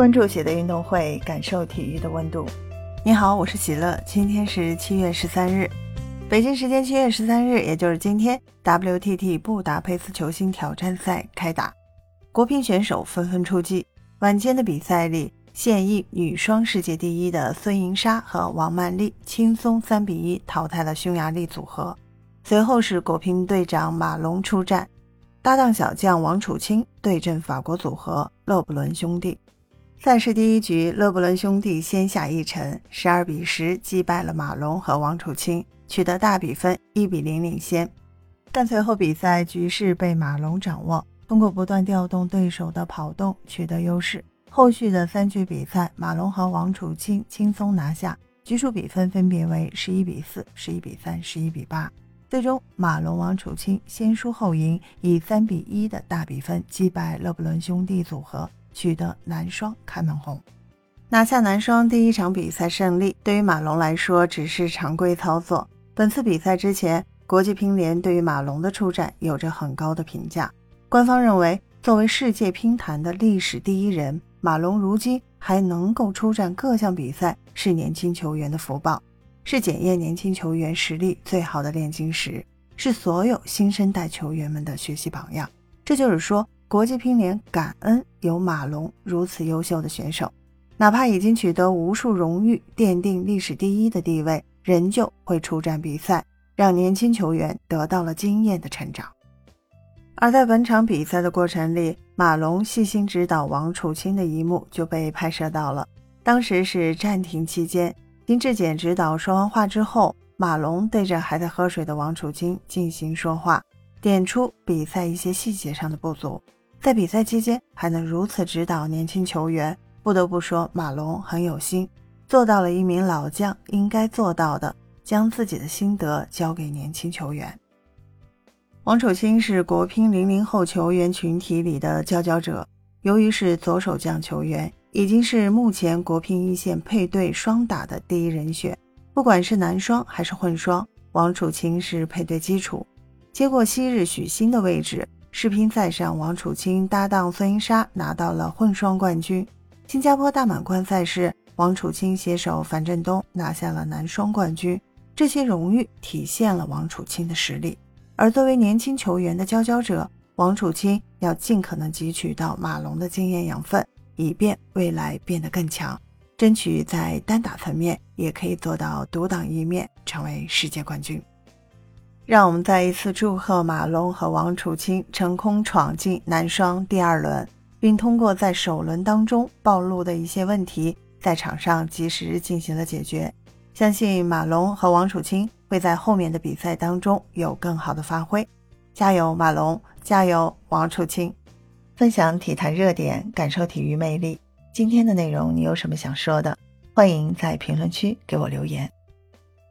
关注喜的运动会，感受体育的温度。你好，我是喜乐。今天是七月十三日，北京时间七月十三日，也就是今天，WTT 布达佩斯球星挑战赛开打，国乒选手纷纷出击。晚间的比赛里，现役女双世界第一的孙颖莎和王曼丽轻松三比一淘汰了匈牙利组合。随后是国乒队长马龙出战，搭档小将王楚钦对阵法国组合勒布伦兄弟。赛事第一局，勒布伦兄弟先下一城，十二比十击败了马龙和王楚钦，取得大比分一比零领先。但随后比赛局势被马龙掌握，通过不断调动对手的跑动取得优势。后续的三局比赛，马龙和王楚钦轻松拿下，局数比分分别为十一比四、十一比三、十一比八。最终，马龙、王楚钦先输后赢，以三比一的大比分击败勒布伦兄弟组合。取得男双开门红，拿下男双第一场比赛胜利，对于马龙来说只是常规操作。本次比赛之前，国际乒联对于马龙的出战有着很高的评价。官方认为，作为世界乒坛的历史第一人，马龙如今还能够出战各项比赛，是年轻球员的福报，是检验年轻球员实力最好的炼金石，是所有新生代球员们的学习榜样。这就是说。国际乒联感恩有马龙如此优秀的选手，哪怕已经取得无数荣誉，奠定历史第一的地位，仍旧会出战比赛，让年轻球员得到了经验的成长。而在本场比赛的过程里，马龙细心指导王楚钦的一幕就被拍摄到了。当时是暂停期间，金志简指导说完话之后，马龙对着还在喝水的王楚钦进行说话，点出比赛一些细节上的不足。在比赛期间还能如此指导年轻球员，不得不说马龙很有心，做到了一名老将应该做到的，将自己的心得交给年轻球员。王楚钦是国乒零零后球员群体里的佼佼者，由于是左手将球员，已经是目前国乒一线配对双打的第一人选。不管是男双还是混双，王楚钦是配对基础，接过昔日许昕的位置。世乒赛上，王楚钦搭档孙颖莎拿到了混双冠军。新加坡大满贯赛事，王楚钦携手樊振东拿下了男双冠军。这些荣誉体现了王楚钦的实力。而作为年轻球员的佼佼者，王楚钦要尽可能汲取到马龙的经验养分，以便未来变得更强，争取在单打层面也可以做到独当一面，成为世界冠军。让我们再一次祝贺马龙和王楚钦成功闯进男双第二轮，并通过在首轮当中暴露的一些问题，在场上及时进行了解决。相信马龙和王楚钦会在后面的比赛当中有更好的发挥。加油，马龙！加油，王楚钦！分享体坛热点，感受体育魅力。今天的内容你有什么想说的？欢迎在评论区给我留言。